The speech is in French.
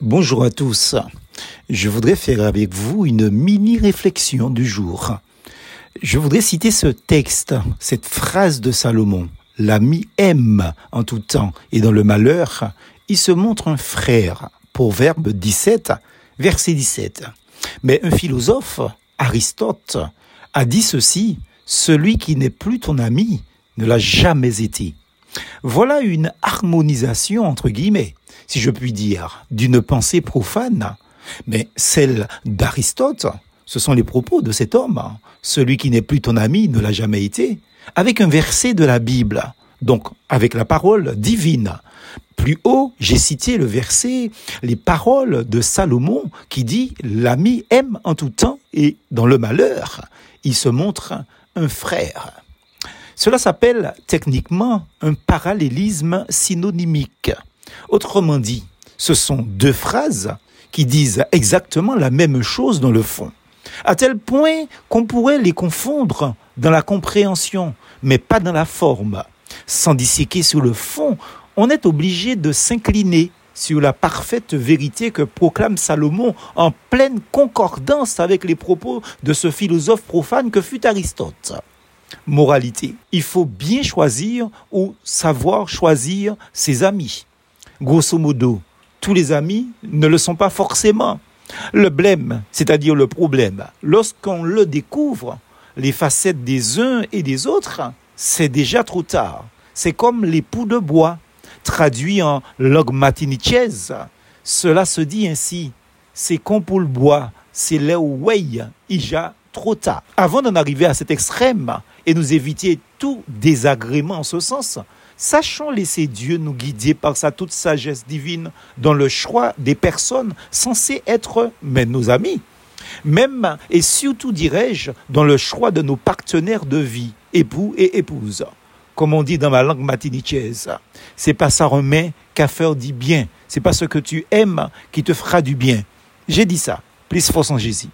Bonjour à tous. Je voudrais faire avec vous une mini réflexion du jour. Je voudrais citer ce texte, cette phrase de Salomon. L'ami aime en tout temps et dans le malheur, il se montre un frère. Proverbe 17, verset 17. Mais un philosophe, Aristote, a dit ceci, celui qui n'est plus ton ami ne l'a jamais été. Voilà une harmonisation, entre guillemets, si je puis dire, d'une pensée profane, mais celle d'Aristote, ce sont les propos de cet homme. Celui qui n'est plus ton ami ne l'a jamais été, avec un verset de la Bible, donc avec la parole divine. Plus haut, j'ai cité le verset, les paroles de Salomon qui dit L'ami aime en tout temps et dans le malheur, il se montre un frère. Cela s'appelle techniquement un parallélisme synonymique. Autrement dit, ce sont deux phrases qui disent exactement la même chose dans le fond, à tel point qu'on pourrait les confondre dans la compréhension, mais pas dans la forme. Sans disséquer sur le fond, on est obligé de s'incliner sur la parfaite vérité que proclame Salomon en pleine concordance avec les propos de ce philosophe profane que fut Aristote moralité. Il faut bien choisir ou savoir choisir ses amis. Grosso modo, tous les amis ne le sont pas forcément. Le blême, c'est-à-dire le problème, lorsqu'on le découvre, les facettes des uns et des autres, c'est déjà trop tard. C'est comme les poux de bois. Traduit en langue cela se dit ainsi. C'est comme pour le bois, c'est là où ija trop tard. Avant d'en arriver à cet extrême et nous éviter tout désagrément en ce sens, sachons laisser Dieu nous guider par sa toute sagesse divine dans le choix des personnes censées être mais nos amis. Même et surtout, dirais-je, dans le choix de nos partenaires de vie, époux et épouses. Comme on dit dans ma langue matinichaise, c'est pas ça remet qu'à faire dit bien. C'est pas ce que tu aimes qui te fera du bien. J'ai dit ça. Plus force en Jésus.